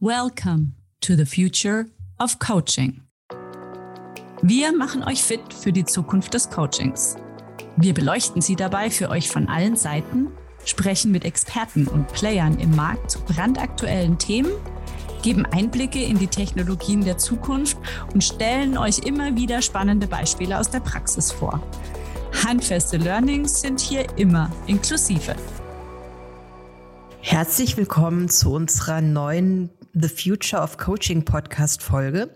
Welcome to the future of coaching. Wir machen euch fit für die Zukunft des Coachings. Wir beleuchten sie dabei für euch von allen Seiten, sprechen mit Experten und Playern im Markt zu brandaktuellen Themen, geben Einblicke in die Technologien der Zukunft und stellen euch immer wieder spannende Beispiele aus der Praxis vor. Handfeste Learnings sind hier immer inklusive. Herzlich willkommen zu unserer neuen The Future of Coaching Podcast Folge.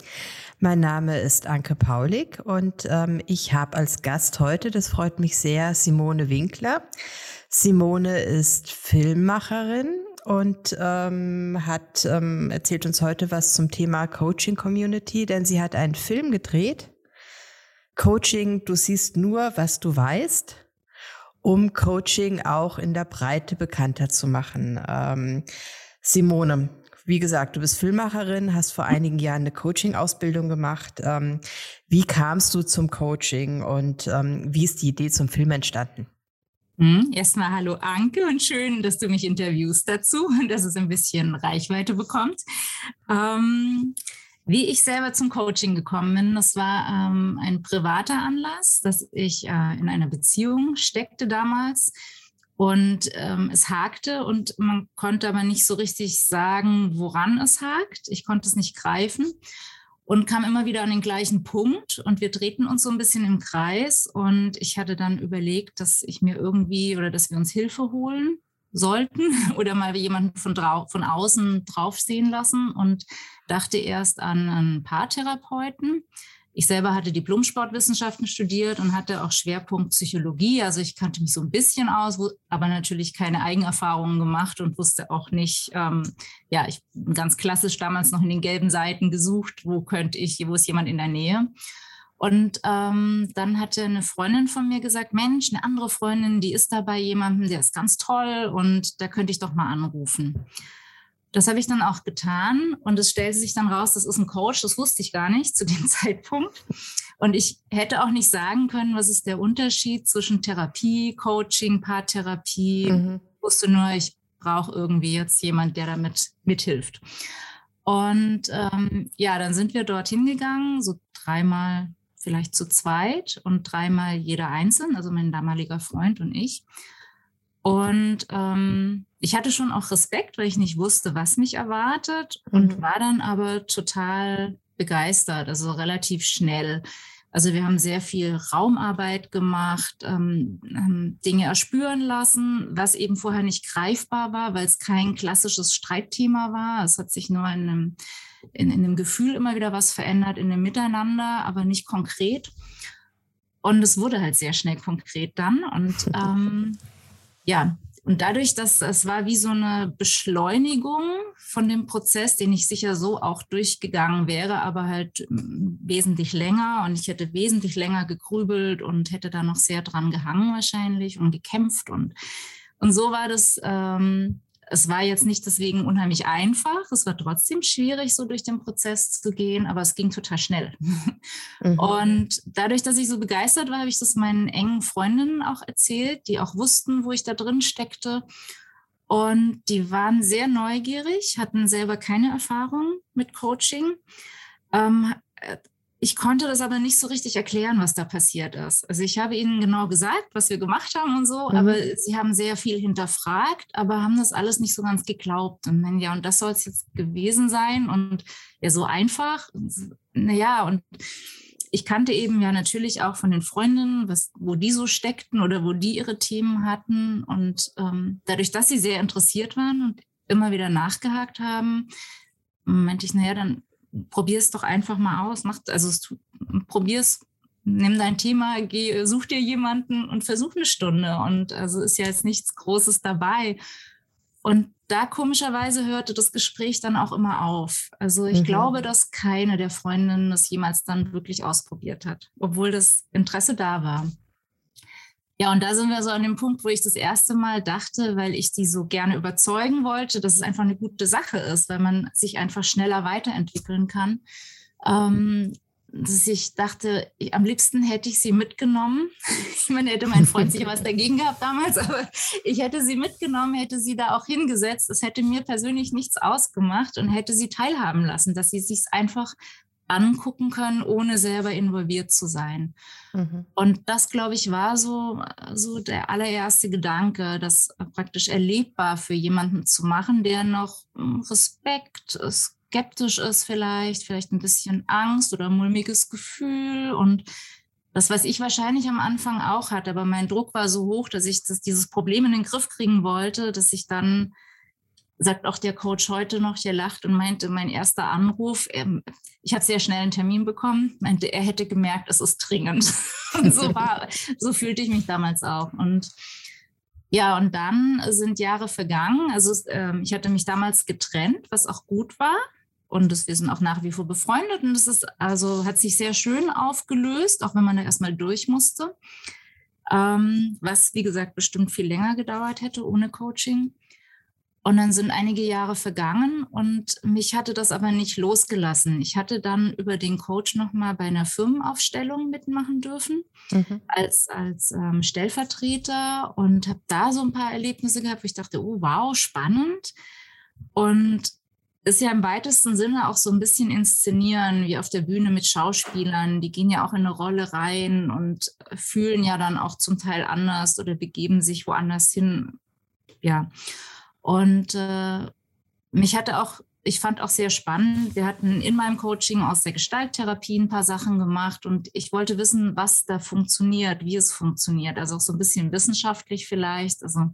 Mein Name ist Anke Paulik und ähm, ich habe als Gast heute, das freut mich sehr, Simone Winkler. Simone ist Filmmacherin und ähm, hat ähm, erzählt uns heute was zum Thema Coaching Community, denn sie hat einen Film gedreht. Coaching, du siehst nur, was du weißt um Coaching auch in der Breite bekannter zu machen. Ähm, Simone, wie gesagt, du bist Filmmacherin, hast vor einigen Jahren eine Coaching-Ausbildung gemacht. Ähm, wie kamst du zum Coaching und ähm, wie ist die Idee zum Film entstanden? Hm, erstmal hallo Anke und schön, dass du mich interviewst dazu und dass es ein bisschen Reichweite bekommt. Ähm, wie ich selber zum Coaching gekommen bin, das war ähm, ein privater Anlass, dass ich äh, in einer Beziehung steckte damals und ähm, es hakte und man konnte aber nicht so richtig sagen, woran es hakt. Ich konnte es nicht greifen und kam immer wieder an den gleichen Punkt und wir drehten uns so ein bisschen im Kreis und ich hatte dann überlegt, dass ich mir irgendwie oder dass wir uns Hilfe holen sollten oder mal jemanden von, von außen draufsehen lassen und dachte erst an einen Paartherapeuten. Ich selber hatte Diplom-Sportwissenschaften studiert und hatte auch Schwerpunkt Psychologie. Also ich kannte mich so ein bisschen aus, aber natürlich keine Eigenerfahrungen gemacht und wusste auch nicht, ähm, ja, ich ganz klassisch damals noch in den gelben Seiten gesucht, wo könnte ich, wo ist jemand in der Nähe. Und ähm, dann hatte eine Freundin von mir gesagt, Mensch, eine andere Freundin, die ist da bei jemandem, der ist ganz toll und da könnte ich doch mal anrufen. Das habe ich dann auch getan und es stellte sich dann raus, das ist ein Coach, das wusste ich gar nicht zu dem Zeitpunkt. Und ich hätte auch nicht sagen können, was ist der Unterschied zwischen Therapie, Coaching, Paartherapie. Mhm. Ich wusste nur, ich brauche irgendwie jetzt jemand, der damit mithilft. Und ähm, ja, dann sind wir dorthin gegangen, so dreimal vielleicht zu zweit und dreimal jeder einzeln, also mein damaliger Freund und ich. Und ähm, ich hatte schon auch Respekt, weil ich nicht wusste, was mich erwartet und mhm. war dann aber total begeistert, also relativ schnell. Also wir haben sehr viel Raumarbeit gemacht, ähm, Dinge erspüren lassen, was eben vorher nicht greifbar war, weil es kein klassisches Streitthema war. Es hat sich nur in einem in, in dem Gefühl immer wieder was verändert, in dem Miteinander, aber nicht konkret. Und es wurde halt sehr schnell konkret dann. Und ähm, ja, und dadurch, dass es war wie so eine Beschleunigung von dem Prozess, den ich sicher so auch durchgegangen wäre, aber halt mm, wesentlich länger. Und ich hätte wesentlich länger gegrübelt und hätte da noch sehr dran gehangen wahrscheinlich und gekämpft. Und und so war das ähm, es war jetzt nicht deswegen unheimlich einfach. Es war trotzdem schwierig, so durch den Prozess zu gehen, aber es ging total schnell. Mhm. Und dadurch, dass ich so begeistert war, habe ich das meinen engen Freundinnen auch erzählt, die auch wussten, wo ich da drin steckte. Und die waren sehr neugierig, hatten selber keine Erfahrung mit Coaching, ähm, ich konnte das aber nicht so richtig erklären, was da passiert ist. Also ich habe ihnen genau gesagt, was wir gemacht haben und so, mhm. aber sie haben sehr viel hinterfragt, aber haben das alles nicht so ganz geglaubt. Und dann, ja, und das soll es jetzt gewesen sein und ja, so einfach. Naja, und ich kannte eben ja natürlich auch von den Freundinnen, was, wo die so steckten oder wo die ihre Themen hatten. Und ähm, dadurch, dass sie sehr interessiert waren und immer wieder nachgehakt haben, meinte ich, naja, dann probier es doch einfach mal aus. Mach, also probier es, nimm dein Thema, geh, such dir jemanden und versuch eine Stunde. Und also ist ja jetzt nichts Großes dabei. Und da komischerweise hörte das Gespräch dann auch immer auf. Also ich mhm. glaube, dass keine der Freundinnen das jemals dann wirklich ausprobiert hat, obwohl das Interesse da war. Ja, und da sind wir so an dem Punkt, wo ich das erste Mal dachte, weil ich die so gerne überzeugen wollte, dass es einfach eine gute Sache ist, weil man sich einfach schneller weiterentwickeln kann. Ähm, dass ich dachte, ich, am liebsten hätte ich sie mitgenommen. Ich meine, hätte mein Freund sich was dagegen gehabt damals, aber ich hätte sie mitgenommen, hätte sie da auch hingesetzt. Es hätte mir persönlich nichts ausgemacht und hätte sie teilhaben lassen, dass sie sich einfach angucken können, ohne selber involviert zu sein. Mhm. Und das, glaube ich, war so, so der allererste Gedanke, das praktisch erlebbar für jemanden zu machen, der noch hm, Respekt, skeptisch ist vielleicht, vielleicht ein bisschen Angst oder mulmiges Gefühl und das, was ich wahrscheinlich am Anfang auch hatte, aber mein Druck war so hoch, dass ich das, dieses Problem in den Griff kriegen wollte, dass ich dann sagt auch der Coach heute noch, der lacht und meinte, mein erster Anruf, ähm, ich habe sehr schnell einen Termin bekommen, meinte, er hätte gemerkt, es ist dringend. Und so war, so fühlte ich mich damals auch. Und ja, und dann sind Jahre vergangen. Also ähm, ich hatte mich damals getrennt, was auch gut war. Und das, wir sind auch nach wie vor befreundet. Und es ist also hat sich sehr schön aufgelöst, auch wenn man da erstmal durch musste. Ähm, was, wie gesagt, bestimmt viel länger gedauert hätte ohne Coaching. Und dann sind einige Jahre vergangen und mich hatte das aber nicht losgelassen. Ich hatte dann über den Coach nochmal bei einer Firmenaufstellung mitmachen dürfen mhm. als, als ähm, Stellvertreter und habe da so ein paar Erlebnisse gehabt, wo ich dachte, oh wow, spannend. Und ist ja im weitesten Sinne auch so ein bisschen inszenieren, wie auf der Bühne mit Schauspielern. Die gehen ja auch in eine Rolle rein und fühlen ja dann auch zum Teil anders oder begeben sich woanders hin. Ja. Und äh, mich hatte auch, ich fand auch sehr spannend, wir hatten in meinem Coaching aus der Gestalttherapie ein paar Sachen gemacht und ich wollte wissen, was da funktioniert, wie es funktioniert. Also auch so ein bisschen wissenschaftlich vielleicht. Also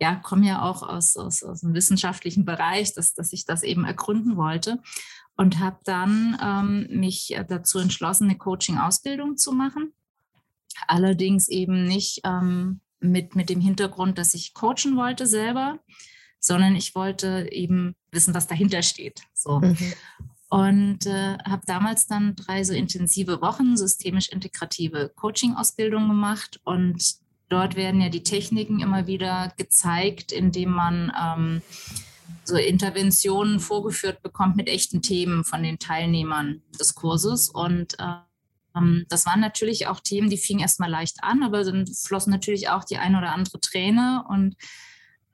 ja, komme ja auch aus, aus, aus dem wissenschaftlichen Bereich, dass, dass ich das eben ergründen wollte und habe dann ähm, mich dazu entschlossen, eine Coaching-Ausbildung zu machen. Allerdings eben nicht ähm, mit, mit dem Hintergrund, dass ich coachen wollte selber, sondern ich wollte eben wissen, was dahinter steht. So. Mhm. Und äh, habe damals dann drei so intensive Wochen systemisch integrative Coaching-Ausbildung gemacht. Und dort werden ja die Techniken immer wieder gezeigt, indem man ähm, so Interventionen vorgeführt bekommt mit echten Themen von den Teilnehmern des Kurses. Und ähm, das waren natürlich auch Themen, die fingen erstmal leicht an, aber dann flossen natürlich auch die eine oder andere Träne. Und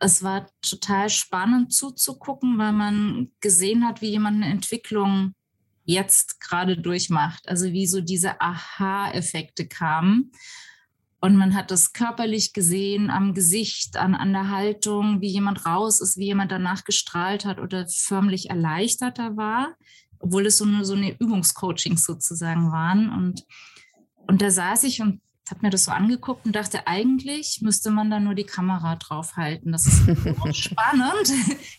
es war total spannend zuzugucken, weil man gesehen hat, wie jemand eine Entwicklung jetzt gerade durchmacht. Also wie so diese Aha-Effekte kamen. Und man hat das körperlich gesehen, am Gesicht, an, an der Haltung, wie jemand raus ist, wie jemand danach gestrahlt hat oder förmlich erleichterter war, obwohl es so eine, so eine Übungscoachings sozusagen waren. Und, und da saß ich und habe mir das so angeguckt und dachte, eigentlich müsste man da nur die Kamera draufhalten. Das ist spannend.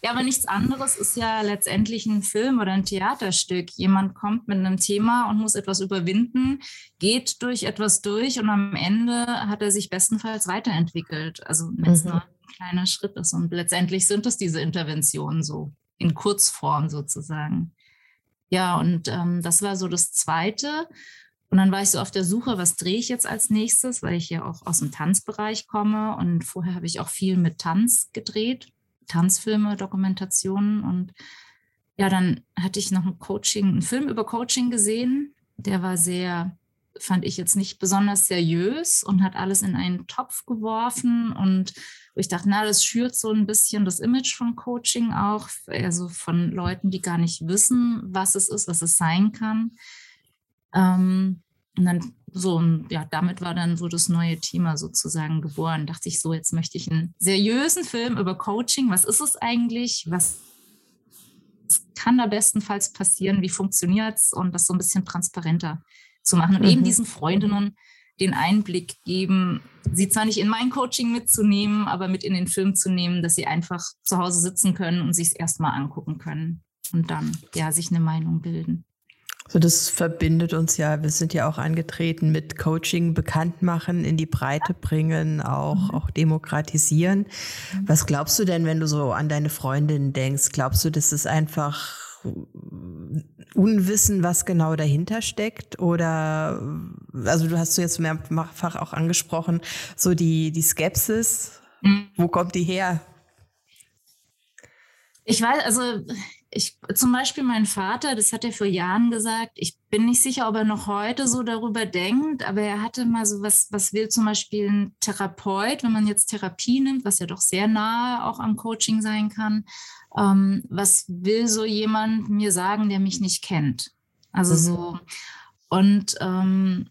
ja, aber nichts anderes ist ja letztendlich ein Film oder ein Theaterstück. Jemand kommt mit einem Thema und muss etwas überwinden, geht durch etwas durch und am Ende hat er sich bestenfalls weiterentwickelt. Also wenn es mhm. nur ein kleiner Schritt ist. Und letztendlich sind es diese Interventionen so in Kurzform sozusagen. Ja, und ähm, das war so das Zweite. Und dann war ich so auf der Suche, was drehe ich jetzt als nächstes, weil ich ja auch aus dem Tanzbereich komme. Und vorher habe ich auch viel mit Tanz gedreht, Tanzfilme, Dokumentationen. Und ja, dann hatte ich noch ein Coaching, einen Film über Coaching gesehen, der war sehr, fand ich jetzt nicht besonders seriös und hat alles in einen Topf geworfen. Und ich dachte, na, das schürt so ein bisschen das Image von Coaching auch, also von Leuten, die gar nicht wissen, was es ist, was es sein kann. Ähm, und dann so, ja, damit war dann so das neue Thema sozusagen geboren. Dachte ich so, jetzt möchte ich einen seriösen Film über Coaching. Was ist es eigentlich? Was kann da bestenfalls passieren? Wie funktioniert es? Und das so ein bisschen transparenter zu machen. Und mhm. eben diesen Freundinnen den Einblick geben, sie zwar nicht in mein Coaching mitzunehmen, aber mit in den Film zu nehmen, dass sie einfach zu Hause sitzen können und sich es erstmal angucken können und dann ja sich eine Meinung bilden. So, das verbindet uns ja. Wir sind ja auch angetreten mit Coaching bekannt machen, in die Breite bringen, auch, mhm. auch demokratisieren. Was glaubst du denn, wenn du so an deine Freundin denkst? Glaubst du, das ist einfach Unwissen, was genau dahinter steckt? Oder, also du hast du jetzt mehrfach auch angesprochen, so die, die Skepsis. Mhm. Wo kommt die her? Ich weiß, also ich, zum Beispiel mein Vater, das hat er vor Jahren gesagt, ich bin nicht sicher, ob er noch heute so darüber denkt, aber er hatte mal so was, was will zum Beispiel ein Therapeut, wenn man jetzt Therapie nimmt, was ja doch sehr nahe auch am Coaching sein kann, ähm, was will so jemand mir sagen, der mich nicht kennt? Also mhm. so, und ähm,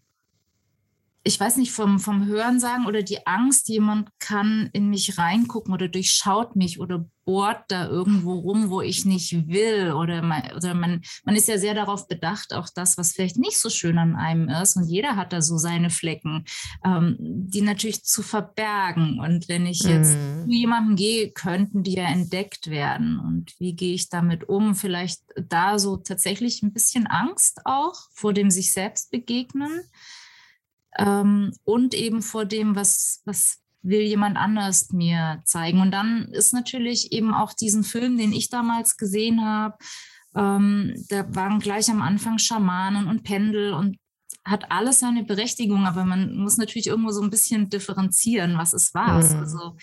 ich weiß nicht, vom, vom Hören sagen oder die Angst, jemand kann in mich reingucken oder durchschaut mich oder bohrt da irgendwo rum, wo ich nicht will. Oder, man, oder man, man ist ja sehr darauf bedacht, auch das, was vielleicht nicht so schön an einem ist. Und jeder hat da so seine Flecken, ähm, die natürlich zu verbergen. Und wenn ich jetzt mm. zu jemandem gehe, könnten die ja entdeckt werden. Und wie gehe ich damit um? Vielleicht da so tatsächlich ein bisschen Angst auch vor dem sich selbst begegnen ähm, und eben vor dem, was, was will jemand anders mir zeigen. Und dann ist natürlich eben auch diesen Film, den ich damals gesehen habe, ähm, da waren gleich am Anfang Schamanen und Pendel und hat alles seine Berechtigung, aber man muss natürlich irgendwo so ein bisschen differenzieren, was ist was. Mhm. Also,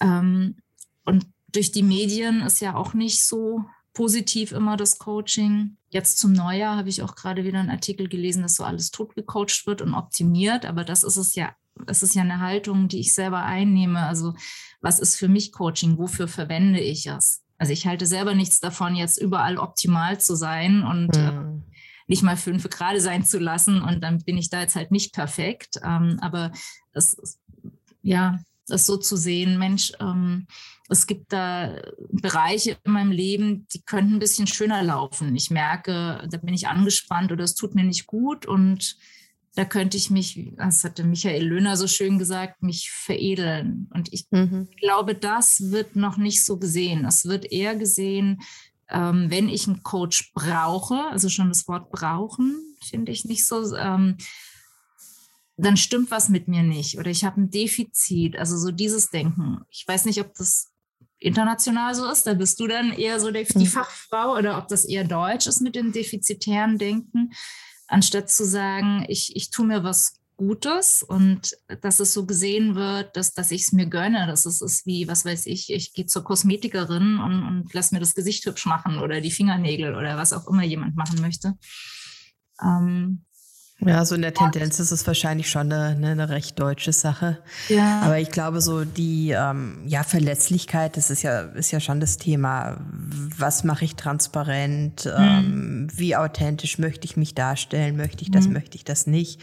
ähm, und durch die Medien ist ja auch nicht so positiv immer das Coaching. Jetzt zum Neujahr habe ich auch gerade wieder einen Artikel gelesen, dass so alles tot gecoacht wird und optimiert, aber das ist es ja, das ist ja eine Haltung, die ich selber einnehme. Also was ist für mich Coaching? Wofür verwende ich es? Also ich halte selber nichts davon, jetzt überall optimal zu sein und mhm. äh, nicht mal fünf gerade sein zu lassen und dann bin ich da jetzt halt nicht perfekt. Ähm, aber es, ja, das so zu sehen, Mensch, ähm, es gibt da Bereiche in meinem Leben, die könnten ein bisschen schöner laufen. Ich merke, da bin ich angespannt oder es tut mir nicht gut und da könnte ich mich, das hatte Michael Löhner so schön gesagt, mich veredeln. Und ich mhm. glaube, das wird noch nicht so gesehen. Es wird eher gesehen, ähm, wenn ich einen Coach brauche, also schon das Wort brauchen, finde ich nicht so, ähm, dann stimmt was mit mir nicht oder ich habe ein Defizit. Also so dieses Denken. Ich weiß nicht, ob das international so ist, da bist du dann eher so die, die mhm. Fachfrau oder ob das eher deutsch ist mit dem defizitären Denken, anstatt zu sagen, ich, ich tue mir was Gutes und dass es so gesehen wird, dass, dass ich es mir gönne, dass es ist wie, was weiß ich, ich gehe zur Kosmetikerin und, und lass mir das Gesicht hübsch machen oder die Fingernägel oder was auch immer jemand machen möchte. Ähm, ja, so in der Tendenz ist es wahrscheinlich schon eine, ne, eine recht deutsche Sache. Ja. Aber ich glaube, so die ähm, ja, Verletzlichkeit, das ist ja, ist ja schon das Thema. Was mache ich transparent? Mhm. Ähm, wie authentisch möchte ich mich darstellen? Möchte ich das, mhm. möchte ich das nicht?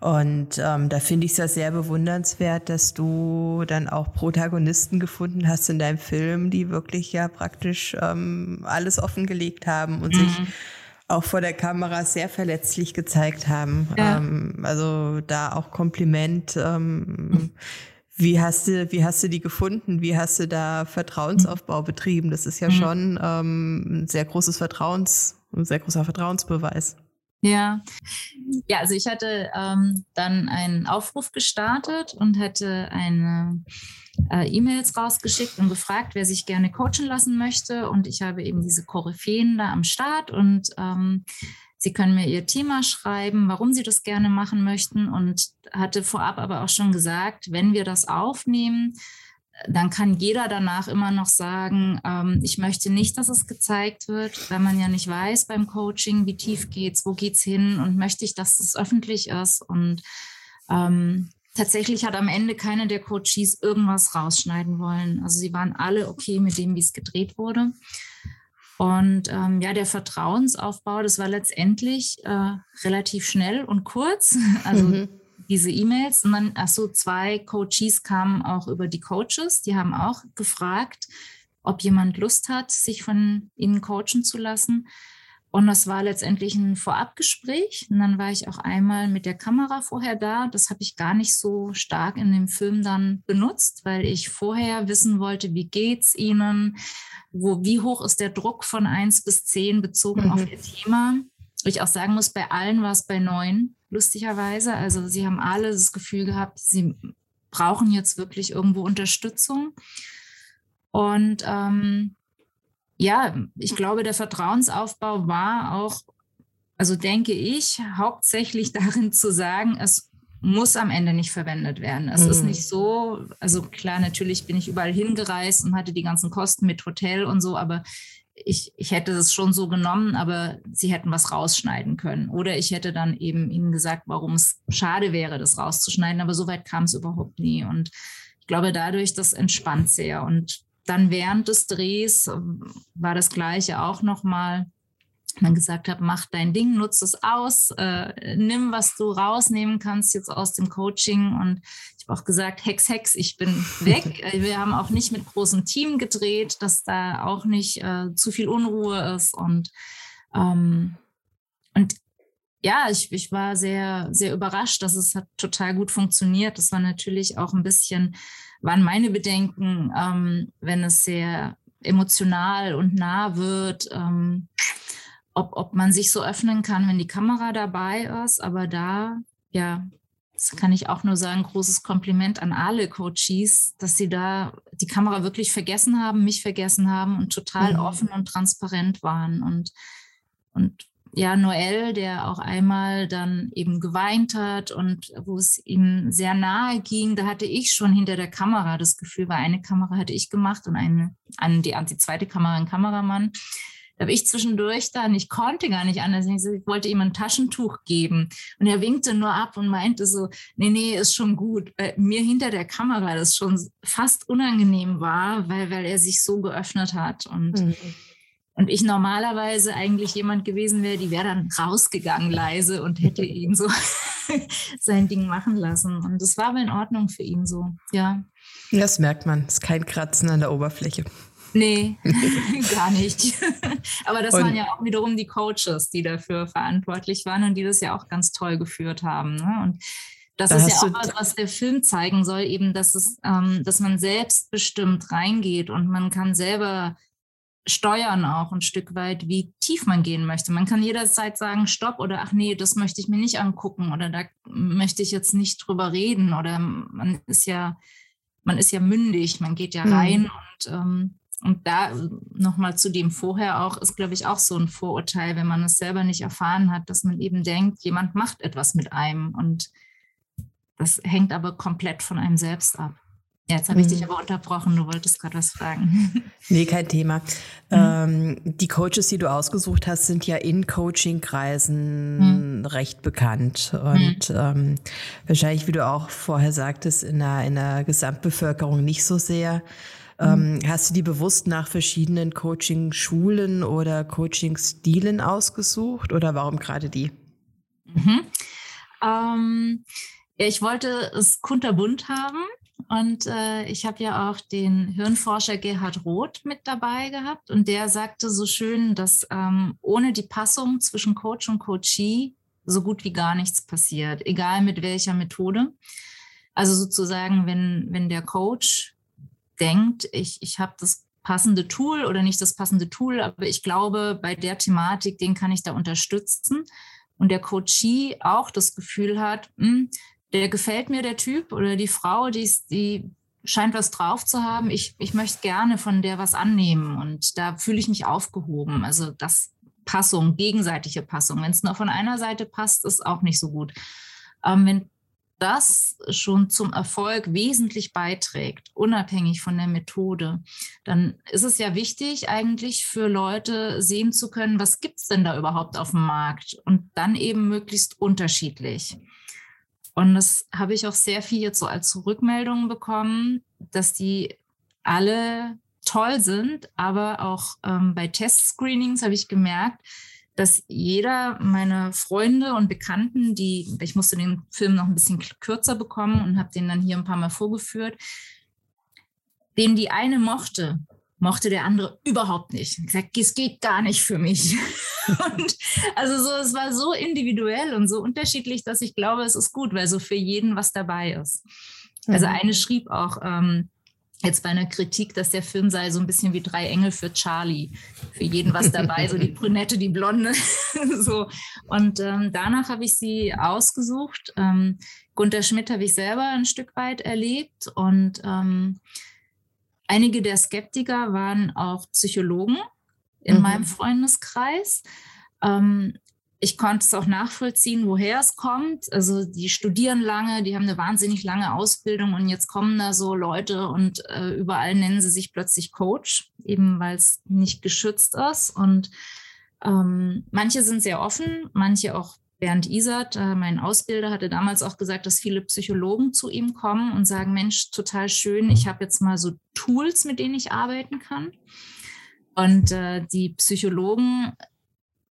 Und ähm, da finde ich es ja sehr bewundernswert, dass du dann auch Protagonisten gefunden hast in deinem Film, die wirklich ja praktisch ähm, alles offengelegt haben und mhm. sich auch vor der Kamera sehr verletzlich gezeigt haben. Ja. Ähm, also da auch Kompliment. Ähm, wie hast du, wie hast du die gefunden? Wie hast du da Vertrauensaufbau betrieben? Das ist ja mhm. schon ähm, ein sehr großes Vertrauens, ein sehr großer Vertrauensbeweis. Ja, ja, also ich hatte ähm, dann einen Aufruf gestartet und hatte eine äh, E-Mails rausgeschickt und gefragt, wer sich gerne coachen lassen möchte. Und ich habe eben diese Koryphäen da am Start. Und ähm, Sie können mir Ihr Thema schreiben, warum Sie das gerne machen möchten. Und hatte vorab aber auch schon gesagt, wenn wir das aufnehmen, dann kann jeder danach immer noch sagen, ähm, ich möchte nicht, dass es gezeigt wird, wenn man ja nicht weiß beim Coaching, wie tief geht's, wo geht's hin und möchte ich, dass es öffentlich ist. Und ähm, tatsächlich hat am Ende keiner der Coaches irgendwas rausschneiden wollen. Also sie waren alle okay mit dem, wie es gedreht wurde. Und ähm, ja, der Vertrauensaufbau, das war letztendlich äh, relativ schnell und kurz. Also mhm. diese E-Mails. Und dann, ach so, zwei Coaches kamen auch über die Coaches. Die haben auch gefragt, ob jemand Lust hat, sich von ihnen coachen zu lassen. Und das war letztendlich ein Vorabgespräch. Und dann war ich auch einmal mit der Kamera vorher da. Das habe ich gar nicht so stark in dem Film dann benutzt, weil ich vorher wissen wollte, wie geht's Ihnen? Wo, wie hoch ist der Druck von 1 bis 10 bezogen mhm. auf Ihr Thema? Ich auch sagen muss, bei allen war es bei 9, lustigerweise. Also sie haben alle das Gefühl gehabt, sie brauchen jetzt wirklich irgendwo Unterstützung. Und ähm, ja, ich glaube, der Vertrauensaufbau war auch, also denke ich, hauptsächlich darin zu sagen, es muss am Ende nicht verwendet werden. Es mhm. ist nicht so, also klar, natürlich bin ich überall hingereist und hatte die ganzen Kosten mit Hotel und so, aber ich, ich hätte es schon so genommen, aber sie hätten was rausschneiden können. Oder ich hätte dann eben ihnen gesagt, warum es schade wäre, das rauszuschneiden. Aber so weit kam es überhaupt nie. Und ich glaube, dadurch, das entspannt sehr. Und dann während des Drehs ähm, war das Gleiche auch nochmal man gesagt hat, mach dein Ding, nutze es aus, äh, nimm, was du rausnehmen kannst jetzt aus dem Coaching. Und ich habe auch gesagt, Hex, Hex, ich bin weg. Äh, wir haben auch nicht mit großem Team gedreht, dass da auch nicht äh, zu viel Unruhe ist. Und, ähm, und ja, ich, ich war sehr, sehr überrascht, dass es hat total gut funktioniert. Das war natürlich auch ein bisschen, waren meine Bedenken, ähm, wenn es sehr emotional und nah wird. Ähm, ob, ob man sich so öffnen kann, wenn die Kamera dabei ist. Aber da, ja, das kann ich auch nur sagen, großes Kompliment an alle Coaches, dass sie da die Kamera wirklich vergessen haben, mich vergessen haben und total mhm. offen und transparent waren. Und, und ja, Noel, der auch einmal dann eben geweint hat und wo es ihm sehr nahe ging, da hatte ich schon hinter der Kamera das Gefühl, weil eine Kamera hatte ich gemacht und eine, eine die, die zweite Kamera ein Kameramann. Da habe ich zwischendurch dann, ich konnte gar nicht anders. Ich wollte ihm ein Taschentuch geben. Und er winkte nur ab und meinte so, nee, nee, ist schon gut. Bei mir hinter der Kamera das schon fast unangenehm war, weil, weil er sich so geöffnet hat. Und, mhm. Und ich normalerweise eigentlich jemand gewesen wäre, die wäre dann rausgegangen leise und hätte ihn so sein Ding machen lassen. Und das war aber in Ordnung für ihn so, ja. Das merkt man. Es ist kein Kratzen an der Oberfläche. Nee, gar nicht. Aber das und waren ja auch wiederum die Coaches, die dafür verantwortlich waren und die das ja auch ganz toll geführt haben. Ne? Und das da ist ja auch was, was der Film zeigen soll, eben, dass es, ähm, dass man selbstbestimmt reingeht und man kann selber steuern auch ein Stück weit, wie tief man gehen möchte. Man kann jederzeit sagen, stopp oder ach nee, das möchte ich mir nicht angucken oder da möchte ich jetzt nicht drüber reden oder man ist ja, man ist ja mündig, man geht ja mhm. rein mhm. und ähm, und da nochmal zu dem vorher auch, ist, glaube ich, auch so ein Vorurteil, wenn man es selber nicht erfahren hat, dass man eben denkt, jemand macht etwas mit einem. Und das hängt aber komplett von einem selbst ab. Ja, jetzt habe ich dich mhm. aber unterbrochen, du wolltest gerade was fragen. Nee, kein Thema. Mhm. Ähm, die Coaches, die du ausgesucht hast, sind ja in Coaching-Kreisen mhm. recht bekannt. Und mhm. ähm, wahrscheinlich, wie du auch vorher sagtest, in der, in der Gesamtbevölkerung nicht so sehr. Ähm, mhm. hast du die bewusst nach verschiedenen Coaching-Schulen oder Coaching-Stilen ausgesucht oder warum gerade die? Mhm. Ähm, ich wollte es kunterbunt haben und äh, ich habe ja auch den Hirnforscher Gerhard Roth mit dabei gehabt und der sagte so schön, dass ähm, ohne die Passung zwischen Coach und Coachee so gut wie gar nichts passiert, egal mit welcher Methode. Also sozusagen, wenn, wenn der Coach denkt, ich, ich habe das passende Tool oder nicht das passende Tool, aber ich glaube, bei der Thematik, den kann ich da unterstützen. Und der Coachee auch das Gefühl hat, mh, hm, der gefällt mir der Typ oder die Frau, die, die scheint was drauf zu haben. Ich, ich möchte gerne von der was annehmen und da fühle ich mich aufgehoben. Also das Passung, gegenseitige Passung. Wenn es nur von einer Seite passt, ist auch nicht so gut. Ähm, wenn das schon zum Erfolg wesentlich beiträgt, unabhängig von der Methode, dann ist es ja wichtig, eigentlich für Leute sehen zu können, was gibt es denn da überhaupt auf dem Markt und dann eben möglichst unterschiedlich. Und das habe ich auch sehr viel jetzt so als Rückmeldungen bekommen, dass die alle toll sind, aber auch ähm, bei Test-Screenings habe ich gemerkt, dass jeder meiner Freunde und Bekannten, die, ich musste den Film noch ein bisschen kürzer bekommen und habe den dann hier ein paar Mal vorgeführt, den die eine mochte, mochte der andere überhaupt nicht. Ich gesagt, es geht gar nicht für mich. und also so, es war so individuell und so unterschiedlich, dass ich glaube, es ist gut, weil so für jeden was dabei ist. Also mhm. eine schrieb auch, ähm, jetzt bei einer Kritik, dass der Film sei so ein bisschen wie drei Engel für Charlie. Für jeden was dabei, so die Brünette, die Blonde. so. Und ähm, danach habe ich sie ausgesucht. Ähm, Gunter Schmidt habe ich selber ein Stück weit erlebt. Und ähm, einige der Skeptiker waren auch Psychologen in mhm. meinem Freundeskreis. Ähm, ich konnte es auch nachvollziehen, woher es kommt. Also die studieren lange, die haben eine wahnsinnig lange Ausbildung und jetzt kommen da so Leute und äh, überall nennen sie sich plötzlich Coach, eben weil es nicht geschützt ist. Und ähm, manche sind sehr offen, manche auch Bernd Isert, äh, mein Ausbilder, hatte damals auch gesagt, dass viele Psychologen zu ihm kommen und sagen, Mensch, total schön, ich habe jetzt mal so Tools, mit denen ich arbeiten kann. Und äh, die Psychologen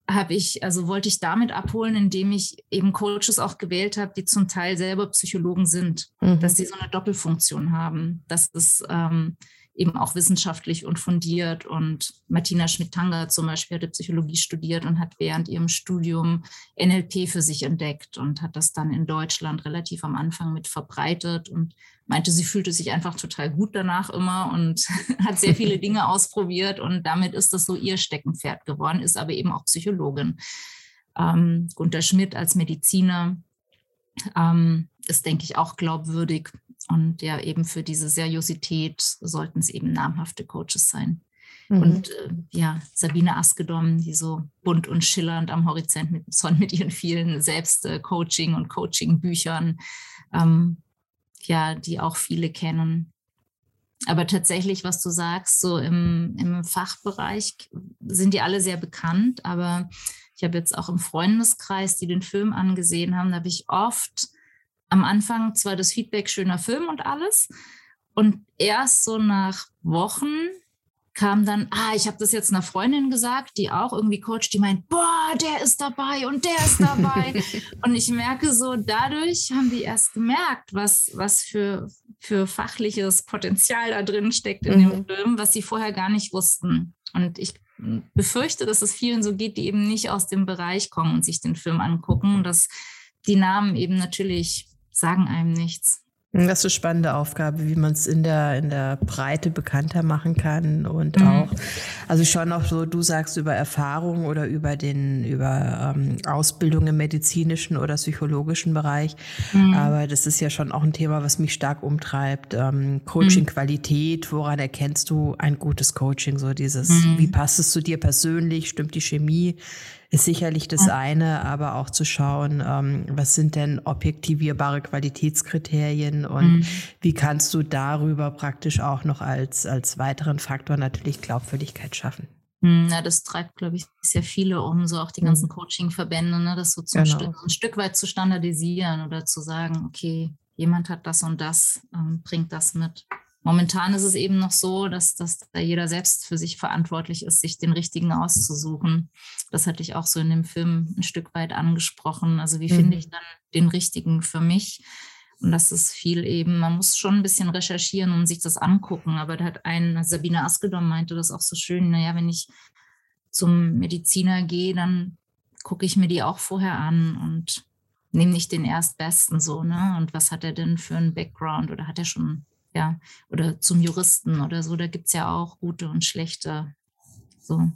habe ich, also wollte ich damit abholen, indem ich eben Coaches auch gewählt habe, die zum Teil selber Psychologen sind, mhm. dass sie so eine Doppelfunktion haben. Das ist ähm, eben auch wissenschaftlich und fundiert. Und Martina Schmidt-Tanger zum Beispiel hatte Psychologie studiert und hat während ihrem Studium NLP für sich entdeckt und hat das dann in Deutschland relativ am Anfang mit verbreitet und meinte, sie fühlte sich einfach total gut danach immer und hat sehr viele Dinge ausprobiert und damit ist das so ihr Steckenpferd geworden, ist aber eben auch Psychologin. Ähm, Gunter Schmidt als Mediziner ähm, ist, denke ich, auch glaubwürdig und ja, eben für diese Seriosität sollten es eben namhafte Coaches sein. Mhm. Und äh, ja, Sabine Askedom, die so bunt und schillernd am Horizont mit, mit ihren vielen Selbstcoaching- und Coaching-Büchern, ähm, ja, die auch viele kennen. Aber tatsächlich, was du sagst, so im, im Fachbereich sind die alle sehr bekannt. Aber ich habe jetzt auch im Freundeskreis, die den Film angesehen haben, da habe ich oft am Anfang zwar das Feedback schöner Film und alles. Und erst so nach Wochen kam dann, ah, ich habe das jetzt einer Freundin gesagt, die auch irgendwie coacht, die meint, boah, der ist dabei und der ist dabei. und ich merke so, dadurch haben die erst gemerkt, was, was für, für fachliches Potenzial da drin steckt in mhm. dem Film, was sie vorher gar nicht wussten. Und ich befürchte, dass es vielen so geht, die eben nicht aus dem Bereich kommen und sich den Film angucken, dass die Namen eben natürlich sagen einem nichts. Das ist eine spannende Aufgabe, wie man es in der, in der Breite bekannter machen kann und mhm. auch, also schon auch so, du sagst über Erfahrung oder über den, über ähm, Ausbildung im medizinischen oder psychologischen Bereich. Mhm. Aber das ist ja schon auch ein Thema, was mich stark umtreibt. Ähm, Coaching-Qualität, woran erkennst du ein gutes Coaching? So dieses, mhm. wie passt es zu dir persönlich? Stimmt die Chemie? Ist sicherlich das eine, aber auch zu schauen, ähm, was sind denn objektivierbare Qualitätskriterien und mhm. wie kannst du darüber praktisch auch noch als, als weiteren Faktor natürlich Glaubwürdigkeit schaffen. Ja, das treibt, glaube ich, sehr viele um, so auch die ganzen mhm. Coaching-Verbände, ne, das so genau. Stück, ein Stück weit zu standardisieren oder zu sagen, okay, jemand hat das und das, ähm, bringt das mit. Momentan ist es eben noch so, dass, dass da jeder selbst für sich verantwortlich ist, sich den richtigen auszusuchen. Das hatte ich auch so in dem Film ein Stück weit angesprochen. Also wie mhm. finde ich dann den richtigen für mich? Und das ist viel eben, man muss schon ein bisschen recherchieren und sich das angucken. Aber da hat ein, Sabine Askedom meinte das auch so schön, naja, wenn ich zum Mediziner gehe, dann gucke ich mir die auch vorher an und nehme nicht den Erstbesten so, ne? Und was hat er denn für einen Background oder hat er schon ja, oder zum Juristen oder so, da gibt es ja auch gute und schlechte. So.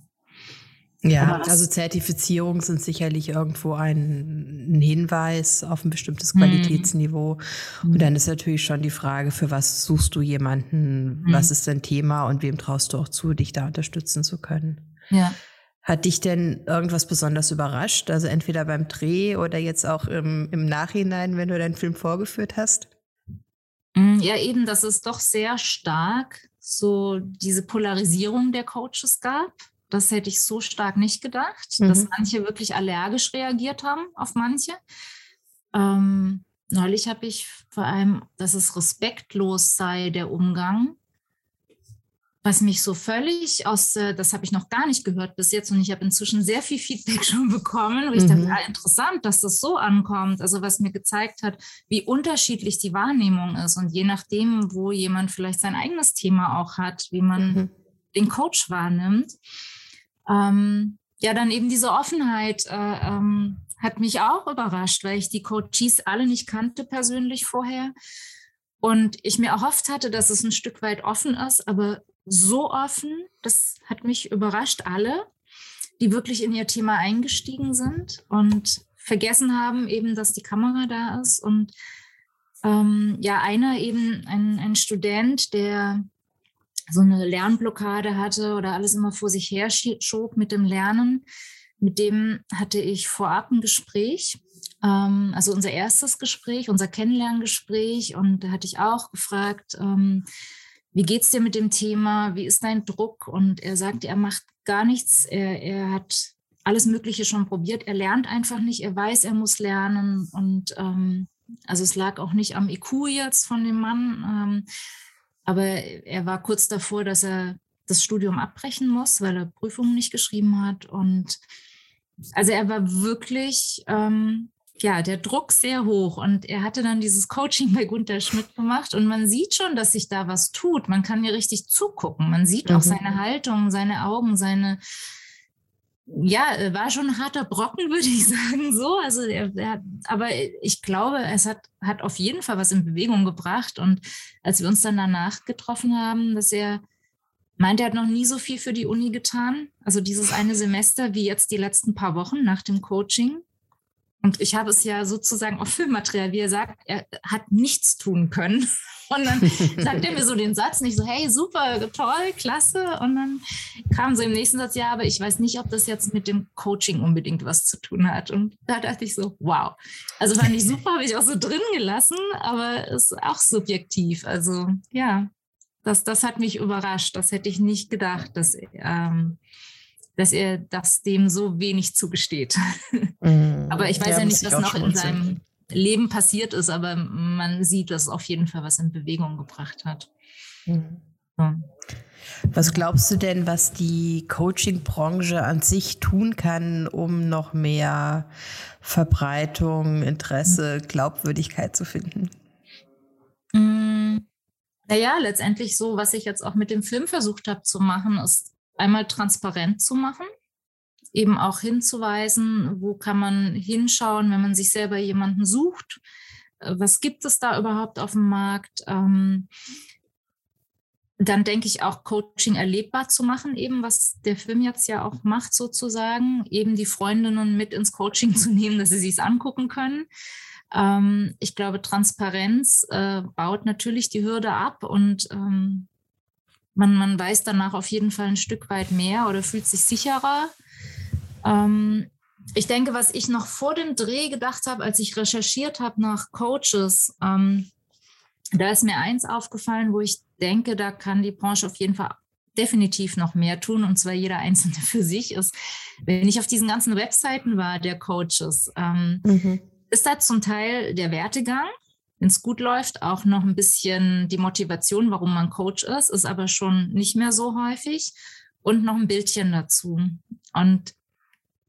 Ja, also Zertifizierungen sind sicherlich irgendwo ein, ein, Hinweis auf ein bestimmtes mhm. Qualitätsniveau. Mhm. Und dann ist natürlich schon die Frage, für was suchst du jemanden, mhm. was ist dein Thema und wem traust du auch zu, dich da unterstützen zu können. Ja. Hat dich denn irgendwas besonders überrascht? Also entweder beim Dreh oder jetzt auch im, im Nachhinein, wenn du deinen Film vorgeführt hast? Mm, ja, eben, dass es doch sehr stark so diese Polarisierung der Coaches gab. Das hätte ich so stark nicht gedacht, mhm. dass manche wirklich allergisch reagiert haben auf manche. Ähm, neulich habe ich vor allem, dass es respektlos sei, der Umgang was mich so völlig aus, äh, das habe ich noch gar nicht gehört bis jetzt und ich habe inzwischen sehr viel Feedback schon bekommen, wo ich mhm. dachte, ja, interessant, dass das so ankommt. Also was mir gezeigt hat, wie unterschiedlich die Wahrnehmung ist und je nachdem, wo jemand vielleicht sein eigenes Thema auch hat, wie man mhm. den Coach wahrnimmt. Ähm, ja, dann eben diese Offenheit äh, ähm, hat mich auch überrascht, weil ich die Coaches alle nicht kannte persönlich vorher. Und ich mir erhofft hatte, dass es ein Stück weit offen ist, aber so offen, das hat mich überrascht, alle, die wirklich in ihr Thema eingestiegen sind und vergessen haben eben, dass die Kamera da ist. Und ähm, ja, einer eben, ein, ein Student, der so eine Lernblockade hatte oder alles immer vor sich her schob mit dem Lernen, mit dem hatte ich vorab ein Gespräch, ähm, also unser erstes Gespräch, unser Kennenlerngespräch. Und da hatte ich auch gefragt, ähm, wie geht es dir mit dem Thema? Wie ist dein Druck? Und er sagt, er macht gar nichts. Er, er hat alles Mögliche schon probiert. Er lernt einfach nicht. Er weiß, er muss lernen. Und ähm, also es lag auch nicht am IQ jetzt von dem Mann. Ähm, aber er war kurz davor, dass er das Studium abbrechen muss, weil er Prüfungen nicht geschrieben hat. Und also er war wirklich, ähm, ja, der Druck sehr hoch. Und er hatte dann dieses Coaching bei Gunther Schmidt gemacht. Und man sieht schon, dass sich da was tut. Man kann mir richtig zugucken. Man sieht mhm. auch seine Haltung, seine Augen, seine, ja, war schon ein harter Brocken, würde ich sagen, so. Also, er, er, aber ich glaube, es hat, hat auf jeden Fall was in Bewegung gebracht. Und als wir uns dann danach getroffen haben, dass er meint, er hat noch nie so viel für die Uni getan. Also dieses eine Semester wie jetzt die letzten paar Wochen nach dem Coaching. Und ich habe es ja sozusagen auf Filmmaterial, wie er sagt, er hat nichts tun können. Und dann sagt er mir so den Satz nicht so, hey, super, toll, klasse. Und dann kam so im nächsten Satz, ja, aber ich weiß nicht, ob das jetzt mit dem Coaching unbedingt was zu tun hat. Und da dachte ich so, wow. Also fand ich super, habe ich auch so drin gelassen, aber ist auch subjektiv. Also ja, das, das hat mich überrascht. Das hätte ich nicht gedacht, dass, ähm, dass er das dem so wenig zugesteht. Mm, aber ich weiß ja, ja nicht, was noch in seinem Leben passiert ist, aber man sieht, dass es auf jeden Fall was in Bewegung gebracht hat. Mhm. So. Was glaubst du denn, was die Coaching-Branche an sich tun kann, um noch mehr Verbreitung, Interesse, Glaubwürdigkeit zu finden? Mm, naja, letztendlich so, was ich jetzt auch mit dem Film versucht habe zu machen, ist einmal transparent zu machen, eben auch hinzuweisen, wo kann man hinschauen, wenn man sich selber jemanden sucht. Äh, was gibt es da überhaupt auf dem Markt? Ähm, dann denke ich auch Coaching erlebbar zu machen, eben was der Film jetzt ja auch macht sozusagen, eben die Freundinnen mit ins Coaching zu nehmen, dass sie sich angucken können. Ähm, ich glaube, Transparenz äh, baut natürlich die Hürde ab und ähm, man, man weiß danach auf jeden Fall ein Stück weit mehr oder fühlt sich sicherer. Ähm, ich denke, was ich noch vor dem Dreh gedacht habe, als ich recherchiert habe nach Coaches, ähm, da ist mir eins aufgefallen, wo ich denke, da kann die Branche auf jeden Fall definitiv noch mehr tun, und zwar jeder Einzelne für sich ist. Wenn ich auf diesen ganzen Webseiten war der Coaches, ähm, mhm ist da zum Teil der Wertegang, wenn es gut läuft, auch noch ein bisschen die Motivation, warum man Coach ist, ist aber schon nicht mehr so häufig und noch ein Bildchen dazu. Und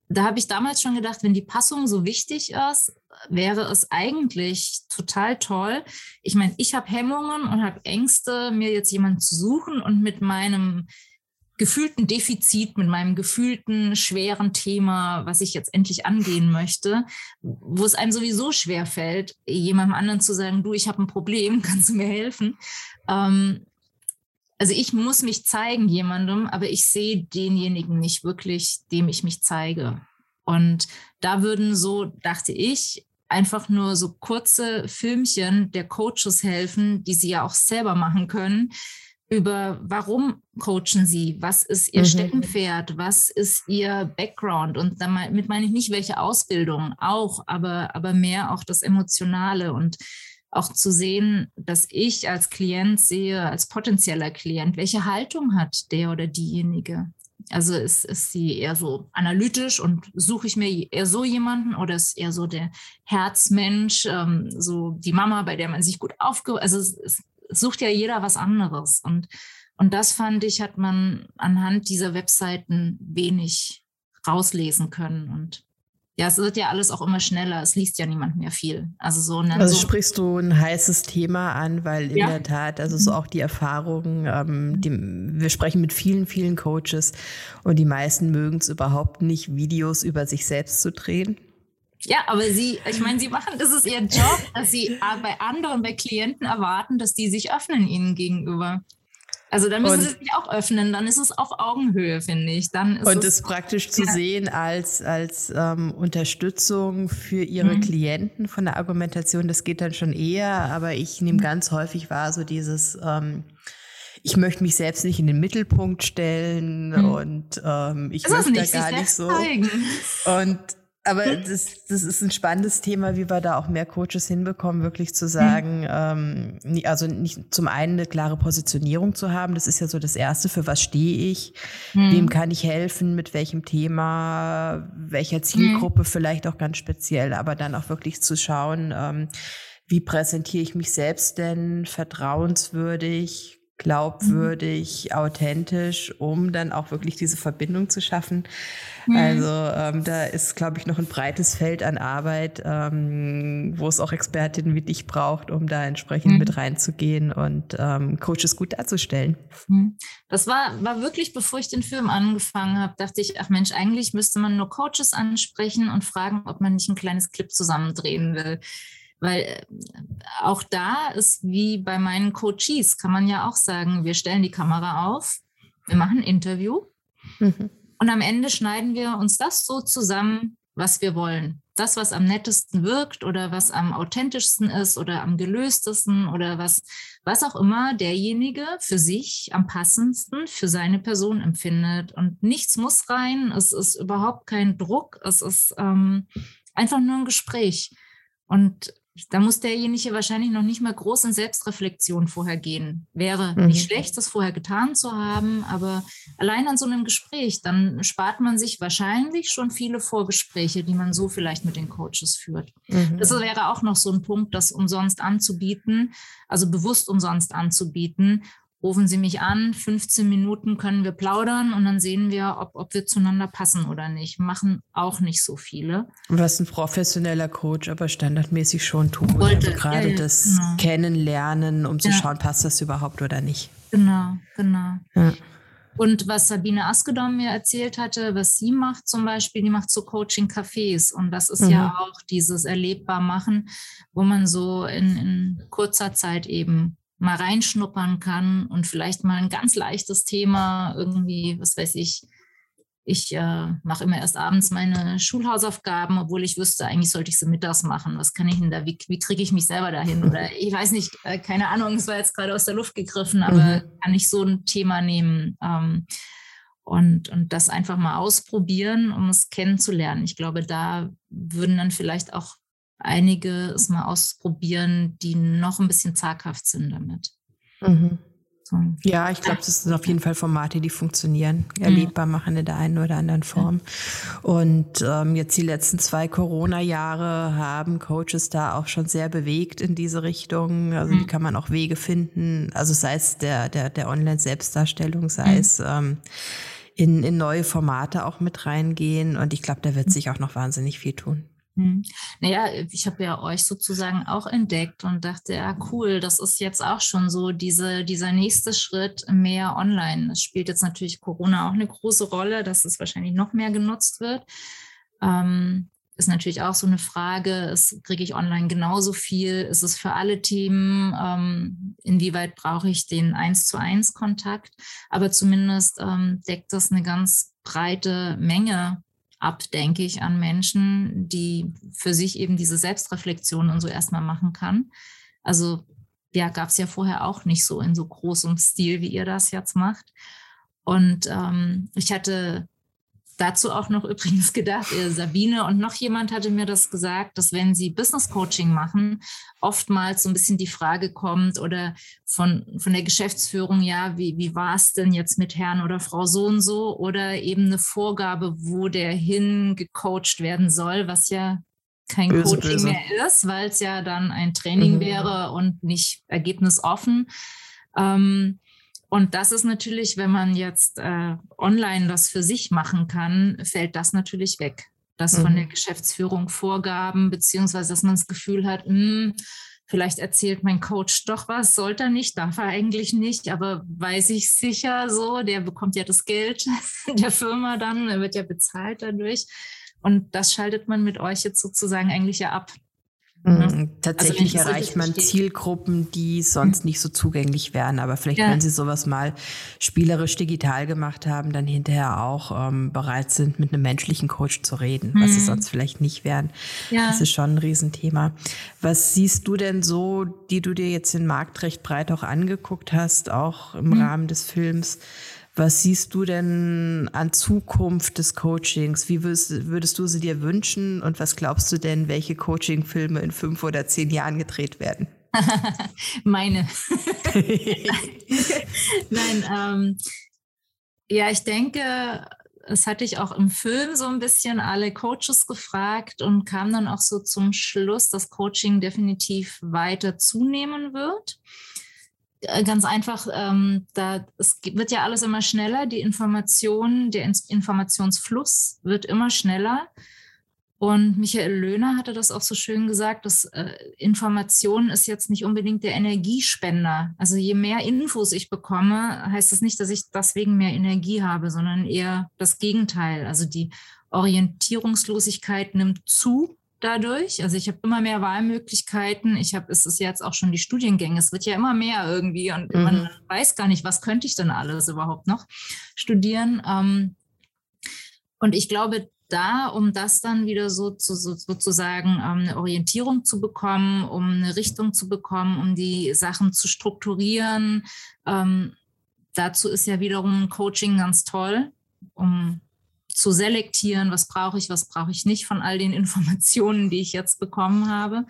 da habe ich damals schon gedacht, wenn die Passung so wichtig ist, wäre es eigentlich total toll. Ich meine, ich habe Hemmungen und habe Ängste, mir jetzt jemanden zu suchen und mit meinem gefühlten Defizit, mit meinem gefühlten schweren Thema, was ich jetzt endlich angehen möchte, wo es einem sowieso schwer fällt, jemandem anderen zu sagen, du, ich habe ein Problem, kannst du mir helfen? Ähm, also ich muss mich zeigen jemandem, aber ich sehe denjenigen nicht wirklich, dem ich mich zeige. Und da würden so, dachte ich, einfach nur so kurze Filmchen der Coaches helfen, die sie ja auch selber machen können, über warum coachen Sie, was ist Ihr mhm. Steckenpferd, was ist Ihr Background und damit meine ich nicht welche Ausbildung, auch, aber, aber mehr auch das Emotionale und auch zu sehen, dass ich als Klient sehe, als potenzieller Klient, welche Haltung hat der oder diejenige. Also ist, ist sie eher so analytisch und suche ich mir eher so jemanden oder ist eher so der Herzmensch, ähm, so die Mama, bei der man sich gut aufge... Also es, es sucht ja jeder was anderes. Und, und das fand ich, hat man anhand dieser Webseiten wenig rauslesen können. Und ja, es wird ja alles auch immer schneller. Es liest ja niemand mehr viel. Also so. Also so sprichst du ein heißes Thema an, weil in ja. der Tat, also so mhm. auch die Erfahrung, ähm, die, wir sprechen mit vielen, vielen Coaches und die meisten mögen es überhaupt nicht, Videos über sich selbst zu drehen. Ja, aber sie, ich meine, sie machen, das ist ihr Job, dass sie bei anderen, bei Klienten erwarten, dass die sich öffnen ihnen gegenüber. Also dann müssen und, sie sich auch öffnen, dann ist es auf Augenhöhe, finde ich. Dann ist und es, es praktisch zu ja. sehen als, als ähm, Unterstützung für ihre mhm. Klienten von der Argumentation, das geht dann schon eher, aber ich nehme mhm. ganz häufig wahr, so dieses, ähm, ich möchte mich selbst nicht in den Mittelpunkt stellen mhm. und ähm, ich möchte da gar nicht so. Zeigen. Und aber hm? das, das ist ein spannendes Thema, wie wir da auch mehr Coaches hinbekommen, wirklich zu sagen, mhm. ähm, also nicht zum einen eine klare Positionierung zu haben, das ist ja so das Erste, für was stehe ich, mhm. wem kann ich helfen, mit welchem Thema, welcher Zielgruppe mhm. vielleicht auch ganz speziell, aber dann auch wirklich zu schauen, ähm, wie präsentiere ich mich selbst denn vertrauenswürdig, glaubwürdig, mhm. authentisch, um dann auch wirklich diese Verbindung zu schaffen. Mhm. Also ähm, da ist, glaube ich, noch ein breites Feld an Arbeit, ähm, wo es auch Expertinnen wie dich braucht, um da entsprechend mhm. mit reinzugehen und ähm, Coaches gut darzustellen. Mhm. Das war, war wirklich, bevor ich den Film angefangen habe, dachte ich, ach Mensch, eigentlich müsste man nur Coaches ansprechen und fragen, ob man nicht ein kleines Clip zusammendrehen will. Weil äh, auch da ist wie bei meinen Coaches, kann man ja auch sagen, wir stellen die Kamera auf, wir machen ein Interview mhm. und am Ende schneiden wir uns das so zusammen, was wir wollen. Das, was am nettesten wirkt oder was am authentischsten ist oder am gelöstesten oder was, was auch immer derjenige für sich am passendsten für seine Person empfindet. Und nichts muss rein, es ist überhaupt kein Druck, es ist ähm, einfach nur ein Gespräch. Und da muss derjenige wahrscheinlich noch nicht mal groß in Selbstreflexion vorher gehen. Wäre mhm. nicht schlecht, das vorher getan zu haben, aber allein an so einem Gespräch, dann spart man sich wahrscheinlich schon viele Vorgespräche, die man so vielleicht mit den Coaches führt. Mhm. Das wäre auch noch so ein Punkt, das umsonst anzubieten, also bewusst umsonst anzubieten rufen Sie mich an, 15 Minuten können wir plaudern und dann sehen wir, ob, ob wir zueinander passen oder nicht. Machen auch nicht so viele. Was ein professioneller Coach aber standardmäßig schon tut. Wollte, also gerade ja, ja, das genau. Kennenlernen, um zu schauen, passt das überhaupt oder nicht. Genau, genau. Und was Sabine Askedom mir erzählt hatte, was sie macht zum Beispiel, die macht so Coaching-Cafés. Und das ist mhm. ja auch dieses erlebbar machen, wo man so in, in kurzer Zeit eben mal reinschnuppern kann und vielleicht mal ein ganz leichtes Thema irgendwie, was weiß ich, ich äh, mache immer erst abends meine Schulhausaufgaben, obwohl ich wüsste, eigentlich sollte ich sie mittags machen. Was kann ich denn da, wie, wie kriege ich mich selber dahin? Oder ich weiß nicht, äh, keine Ahnung, es war jetzt gerade aus der Luft gegriffen, aber mhm. kann ich so ein Thema nehmen ähm, und, und das einfach mal ausprobieren, um es kennenzulernen. Ich glaube, da würden dann vielleicht auch einige es mal ausprobieren, die noch ein bisschen zaghaft sind damit. Mhm. So. Ja, ich glaube, das sind auf jeden Fall Formate, die funktionieren, erlebbar machen in der einen oder anderen Form. Und ähm, jetzt die letzten zwei Corona-Jahre haben Coaches da auch schon sehr bewegt in diese Richtung. Also mhm. die kann man auch Wege finden, also sei es der, der, der Online-Selbstdarstellung, sei mhm. es ähm, in, in neue Formate auch mit reingehen. Und ich glaube, da wird sich auch noch wahnsinnig viel tun. Hm. Naja, ich habe ja euch sozusagen auch entdeckt und dachte, ja, cool, das ist jetzt auch schon so diese, dieser nächste Schritt mehr online. Das spielt jetzt natürlich Corona auch eine große Rolle, dass es wahrscheinlich noch mehr genutzt wird. Ähm, ist natürlich auch so eine Frage, kriege ich online genauso viel? Ist es für alle Themen? Ähm, inwieweit brauche ich den eins zu eins Kontakt? Aber zumindest ähm, deckt das eine ganz breite Menge ab, denke ich, an Menschen, die für sich eben diese Selbstreflexion und so erstmal machen kann. Also ja, gab es ja vorher auch nicht so in so großem Stil, wie ihr das jetzt macht. Und ähm, ich hatte Dazu auch noch übrigens gedacht, äh, Sabine und noch jemand hatte mir das gesagt, dass wenn sie Business Coaching machen, oftmals so ein bisschen die Frage kommt oder von, von der Geschäftsführung, ja, wie, wie war es denn jetzt mit Herrn oder Frau so und so oder eben eine Vorgabe, wo der hin gecoacht werden soll, was ja kein böse, Coaching böse. mehr ist, weil es ja dann ein Training mhm. wäre und nicht ergebnisoffen. Ähm, und das ist natürlich, wenn man jetzt äh, online das für sich machen kann, fällt das natürlich weg. Das mhm. von der Geschäftsführung Vorgaben, beziehungsweise dass man das Gefühl hat, mh, hm, vielleicht erzählt mein Coach doch was, sollte er nicht, darf er eigentlich nicht, aber weiß ich sicher so, der bekommt ja das Geld der Firma dann, er wird ja bezahlt dadurch. Und das schaltet man mit euch jetzt sozusagen eigentlich ja ab. Ne? Mhm. Tatsächlich also erreicht man verstehe. Zielgruppen, die sonst mhm. nicht so zugänglich wären. Aber vielleicht, ja. wenn sie sowas mal spielerisch digital gemacht haben, dann hinterher auch ähm, bereit sind, mit einem menschlichen Coach zu reden, mhm. was sie mhm. sonst vielleicht nicht wären. Ja. Das ist schon ein Riesenthema. Was siehst du denn so, die du dir jetzt den Markt recht breit auch angeguckt hast, auch im mhm. Rahmen des Films? Was siehst du denn an Zukunft des Coachings? Wie würdest, würdest du sie dir wünschen? Und was glaubst du denn, welche Coaching-Filme in fünf oder zehn Jahren gedreht werden? Meine. Nein, ähm, ja, ich denke, das hatte ich auch im Film so ein bisschen alle Coaches gefragt und kam dann auch so zum Schluss, dass Coaching definitiv weiter zunehmen wird. Äh, ganz einfach, ähm, da, es wird ja alles immer schneller, die Information, der Informationsfluss wird immer schneller. Und Michael Löhner hatte das auch so schön gesagt, dass äh, Information ist jetzt nicht unbedingt der Energiespender. Also je mehr Infos ich bekomme, heißt das nicht, dass ich deswegen mehr Energie habe, sondern eher das Gegenteil. Also die Orientierungslosigkeit nimmt zu dadurch. Also ich habe immer mehr Wahlmöglichkeiten. Ich habe, es ist jetzt auch schon die Studiengänge. Es wird ja immer mehr irgendwie und mhm. man weiß gar nicht, was könnte ich denn alles überhaupt noch studieren. Ähm, und ich glaube, da, um das dann wieder so zu, so, sozusagen ähm, eine Orientierung zu bekommen, um eine Richtung zu bekommen, um die Sachen zu strukturieren. Ähm, dazu ist ja wiederum Coaching ganz toll, um zu selektieren, was brauche ich, was brauche ich nicht von all den Informationen, die ich jetzt bekommen habe.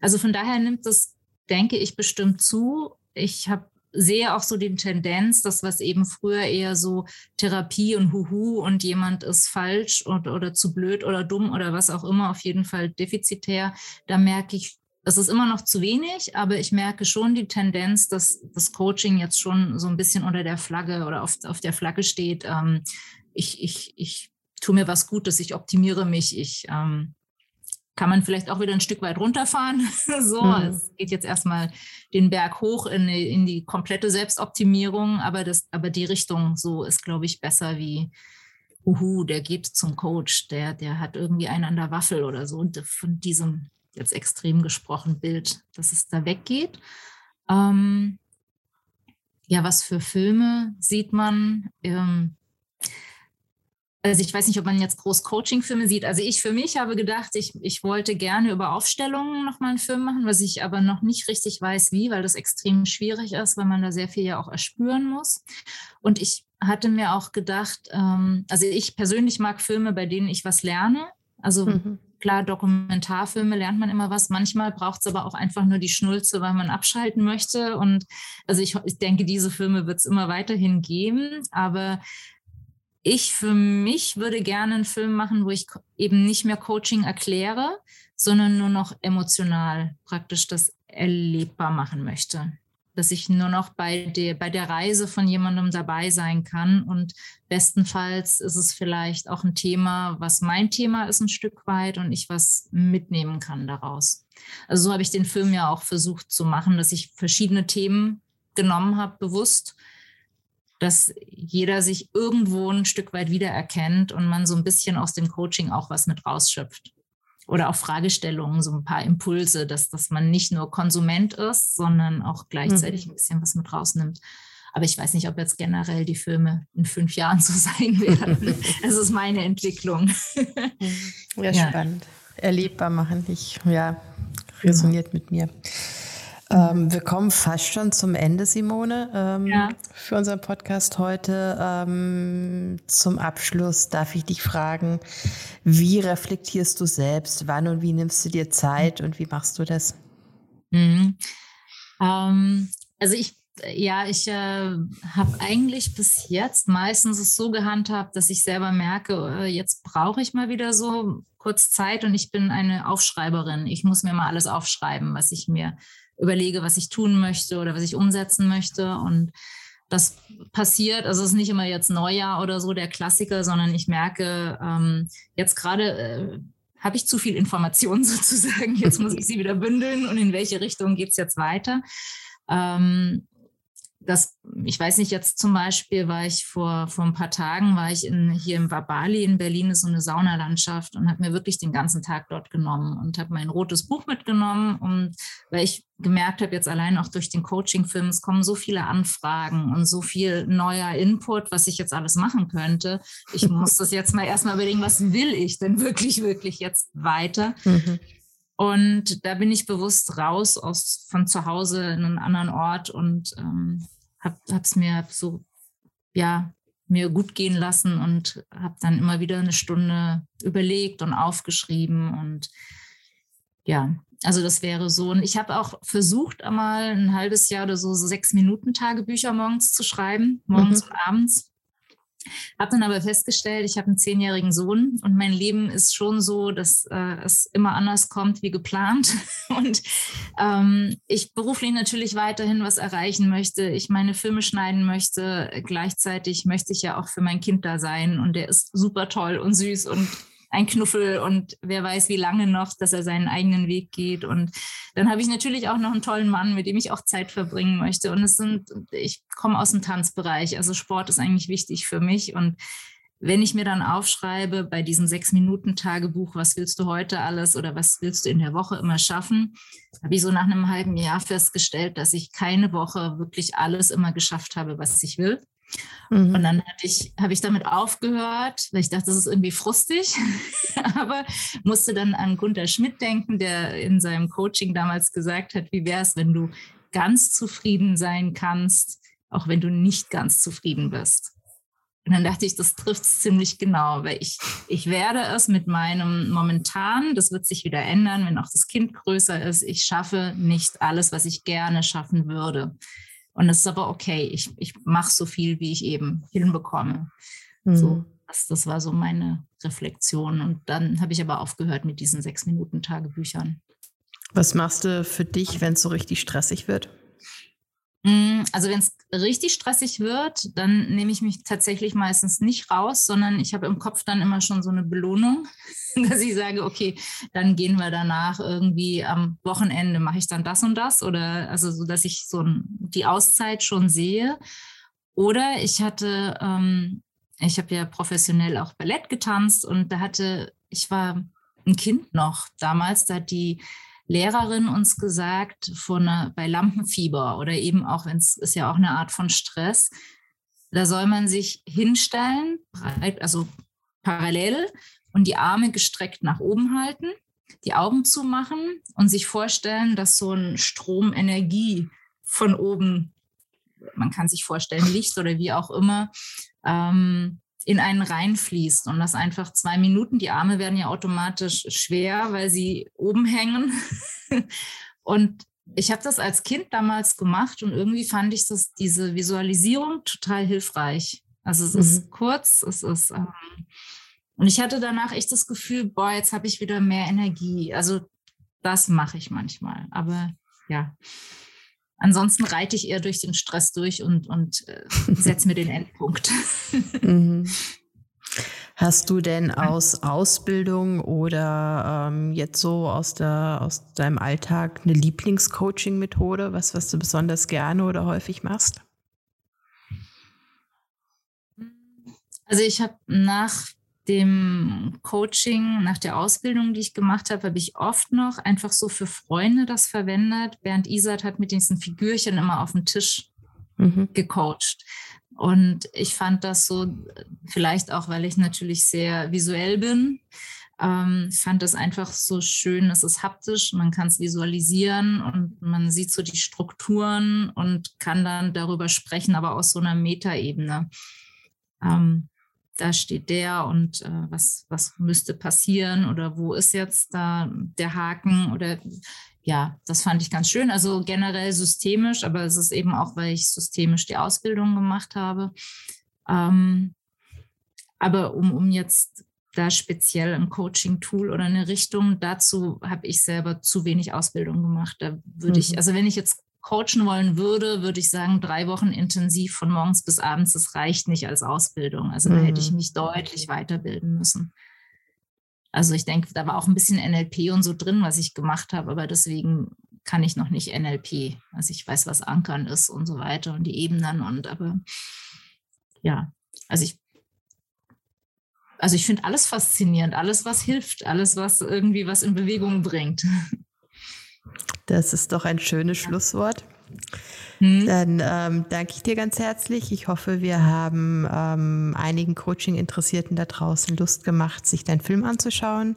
Also von daher nimmt das, denke ich, bestimmt zu. Ich habe sehe auch so die Tendenz, dass was eben früher eher so Therapie und Huhu und jemand ist falsch und, oder zu blöd oder dumm oder was auch immer, auf jeden Fall defizitär, da merke ich, es ist immer noch zu wenig, aber ich merke schon die Tendenz, dass das Coaching jetzt schon so ein bisschen unter der Flagge oder auf, auf der Flagge steht. Ähm, ich, ich, ich tue mir was Gutes, ich optimiere mich, ich ähm, kann man vielleicht auch wieder ein Stück weit runterfahren. so, mhm. es geht jetzt erstmal den Berg hoch in, in die komplette Selbstoptimierung, aber, das, aber die Richtung so ist, glaube ich, besser wie, uhu, der geht zum Coach, der, der hat irgendwie einen an der Waffel oder so. Und von diesem jetzt extrem gesprochen Bild, dass es da weggeht. Ähm, ja, was für Filme sieht man? Ähm, also ich weiß nicht, ob man jetzt groß Coaching-Filme sieht. Also ich für mich habe gedacht, ich, ich wollte gerne über Aufstellungen nochmal einen Film machen, was ich aber noch nicht richtig weiß, wie, weil das extrem schwierig ist, weil man da sehr viel ja auch erspüren muss. Und ich hatte mir auch gedacht, ähm, also ich persönlich mag Filme, bei denen ich was lerne. Also mhm. klar, Dokumentarfilme lernt man immer was. Manchmal braucht es aber auch einfach nur die Schnulze, weil man abschalten möchte. Und also ich, ich denke, diese Filme wird es immer weiterhin geben. Aber ich für mich würde gerne einen Film machen, wo ich eben nicht mehr Coaching erkläre, sondern nur noch emotional praktisch das erlebbar machen möchte. Dass ich nur noch bei der, bei der Reise von jemandem dabei sein kann. Und bestenfalls ist es vielleicht auch ein Thema, was mein Thema ist ein Stück weit und ich was mitnehmen kann daraus. Also so habe ich den Film ja auch versucht zu machen, dass ich verschiedene Themen genommen habe, bewusst dass jeder sich irgendwo ein Stück weit wiedererkennt und man so ein bisschen aus dem Coaching auch was mit rausschöpft. Oder auch Fragestellungen, so ein paar Impulse, dass, dass man nicht nur Konsument ist, sondern auch gleichzeitig mhm. ein bisschen was mit rausnimmt. Aber ich weiß nicht, ob jetzt generell die Filme in fünf Jahren so sein werden. Es ist meine Entwicklung. Ja, ja, spannend. Erlebbar machen. Ich, ja, resoniert ja. mit mir. Ähm, wir kommen fast schon zum Ende, Simone, ähm, ja. für unseren Podcast heute. Ähm, zum Abschluss darf ich dich fragen, wie reflektierst du selbst? Wann und wie nimmst du dir Zeit und wie machst du das? Mhm. Ähm, also ich ja, ich äh, habe eigentlich bis jetzt meistens es so gehandhabt, dass ich selber merke, äh, jetzt brauche ich mal wieder so kurz Zeit und ich bin eine Aufschreiberin. Ich muss mir mal alles aufschreiben, was ich mir überlege, was ich tun möchte oder was ich umsetzen möchte. Und das passiert, also es ist nicht immer jetzt Neujahr oder so der Klassiker, sondern ich merke, ähm, jetzt gerade äh, habe ich zu viel Information sozusagen. Jetzt muss ich sie wieder bündeln und in welche Richtung geht es jetzt weiter. Ähm, das, ich weiß nicht, jetzt zum Beispiel war ich vor, vor ein paar Tagen, war ich in, hier im Wabali in Berlin, ist so eine Saunalandschaft und habe mir wirklich den ganzen Tag dort genommen und habe mein rotes Buch mitgenommen und weil ich gemerkt habe, jetzt allein auch durch den Coaching-Film, es kommen so viele Anfragen und so viel neuer Input, was ich jetzt alles machen könnte. Ich muss das jetzt mal erstmal überlegen, was will ich denn wirklich, wirklich jetzt weiter? Mhm. Und da bin ich bewusst raus aus, von zu Hause in einen anderen Ort und ähm, habe es mir so, ja, mir gut gehen lassen und habe dann immer wieder eine Stunde überlegt und aufgeschrieben und ja, also das wäre so. Und ich habe auch versucht, einmal ein halbes Jahr oder so, so sechs Minuten Tagebücher morgens zu schreiben, morgens mhm. und abends. Habe dann aber festgestellt, ich habe einen zehnjährigen Sohn und mein Leben ist schon so, dass äh, es immer anders kommt wie geplant. Und ähm, ich beruflich natürlich weiterhin was erreichen möchte. Ich meine Filme schneiden möchte. Gleichzeitig möchte ich ja auch für mein Kind da sein. Und der ist super toll und süß und ein Knuffel und wer weiß, wie lange noch, dass er seinen eigenen Weg geht. Und dann habe ich natürlich auch noch einen tollen Mann, mit dem ich auch Zeit verbringen möchte. Und es sind, ich komme aus dem Tanzbereich, also Sport ist eigentlich wichtig für mich. Und wenn ich mir dann aufschreibe bei diesem sechs Minuten Tagebuch, was willst du heute alles oder was willst du in der Woche immer schaffen, habe ich so nach einem halben Jahr festgestellt, dass ich keine Woche wirklich alles immer geschafft habe, was ich will. Mhm. Und dann ich, habe ich damit aufgehört, weil ich dachte, das ist irgendwie frustig, aber musste dann an Gunther Schmidt denken, der in seinem Coaching damals gesagt hat, wie wäre es, wenn du ganz zufrieden sein kannst, auch wenn du nicht ganz zufrieden bist. Und dann dachte ich, das trifft es ziemlich genau, weil ich, ich werde es mit meinem momentan, das wird sich wieder ändern, wenn auch das Kind größer ist, ich schaffe nicht alles, was ich gerne schaffen würde. Und das ist aber okay. Ich, ich mache so viel, wie ich eben hinbekomme. Mhm. So, das, das war so meine Reflexion. Und dann habe ich aber aufgehört mit diesen sechs Minuten Tagebüchern. Was machst du für dich, wenn es so richtig stressig wird? Mm, also wenn es richtig stressig wird, dann nehme ich mich tatsächlich meistens nicht raus, sondern ich habe im Kopf dann immer schon so eine Belohnung, dass ich sage, okay, dann gehen wir danach irgendwie am Wochenende mache ich dann das und das oder also so, dass ich so die Auszeit schon sehe. Oder ich hatte, ähm, ich habe ja professionell auch Ballett getanzt und da hatte, ich war ein Kind noch damals, da hat die Lehrerin uns gesagt, von, bei Lampenfieber oder eben auch, wenn es ist ja auch eine Art von Stress, da soll man sich hinstellen, also parallel und die Arme gestreckt nach oben halten, die Augen zumachen und sich vorstellen, dass so ein Strom Energie von oben, man kann sich vorstellen, Licht oder wie auch immer, ähm, in einen reinfließt und das einfach zwei Minuten, die Arme werden ja automatisch schwer, weil sie oben hängen. und ich habe das als Kind damals gemacht und irgendwie fand ich das, diese Visualisierung total hilfreich. Also es mhm. ist kurz, es ist ähm, und ich hatte danach echt das Gefühl, boah, jetzt habe ich wieder mehr Energie. Also das mache ich manchmal. Aber ja, Ansonsten reite ich eher durch den Stress durch und, und äh, setze mir den Endpunkt. Mhm. Hast du denn aus Ausbildung oder ähm, jetzt so aus, der, aus deinem Alltag eine Lieblingscoaching-Methode, was, was du besonders gerne oder häufig machst? Also ich habe nach dem Coaching, nach der Ausbildung, die ich gemacht habe, habe ich oft noch einfach so für Freunde das verwendet. Bernd Isert hat mit diesen Figürchen immer auf dem Tisch mhm. gecoacht. Und ich fand das so, vielleicht auch, weil ich natürlich sehr visuell bin, ähm, fand das einfach so schön. Es ist haptisch, man kann es visualisieren und man sieht so die Strukturen und kann dann darüber sprechen, aber aus so einer Metaebene. Ähm, da steht der und äh, was, was müsste passieren oder wo ist jetzt da der Haken oder ja, das fand ich ganz schön. Also generell systemisch, aber es ist eben auch, weil ich systemisch die Ausbildung gemacht habe. Ähm, aber um, um jetzt da speziell ein Coaching-Tool oder eine Richtung, dazu habe ich selber zu wenig Ausbildung gemacht. Da würde mhm. ich, also wenn ich jetzt coachen wollen würde, würde ich sagen, drei Wochen intensiv von morgens bis abends, das reicht nicht als Ausbildung. Also mhm. da hätte ich mhm. mich deutlich weiterbilden müssen. Also ich denke, da war auch ein bisschen NLP und so drin, was ich gemacht habe, aber deswegen kann ich noch nicht NLP. Also ich weiß, was Ankern ist und so weiter und die Ebenen und aber ja, also ich also ich finde alles faszinierend, alles, was hilft, alles, was irgendwie was in Bewegung bringt. Das ist doch ein schönes Schlusswort. Hm. Dann ähm, danke ich dir ganz herzlich. Ich hoffe, wir haben ähm, einigen Coaching-Interessierten da draußen Lust gemacht, sich deinen Film anzuschauen.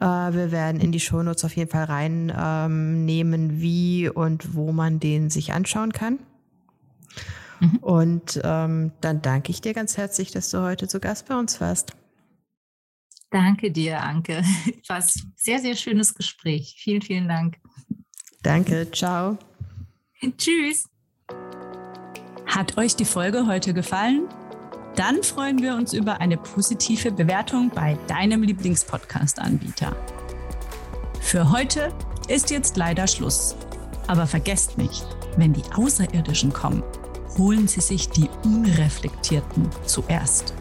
Äh, wir werden in die Shownotes auf jeden Fall reinnehmen, ähm, wie und wo man den sich anschauen kann. Mhm. Und ähm, dann danke ich dir ganz herzlich, dass du heute zu Gast bei uns warst. Danke dir, Anke. War ein sehr, sehr schönes Gespräch. Vielen, vielen Dank. Danke. Ciao. Tschüss. Hat euch die Folge heute gefallen? Dann freuen wir uns über eine positive Bewertung bei deinem Lieblingspodcast-Anbieter. Für heute ist jetzt leider Schluss. Aber vergesst nicht, wenn die Außerirdischen kommen, holen sie sich die Unreflektierten zuerst.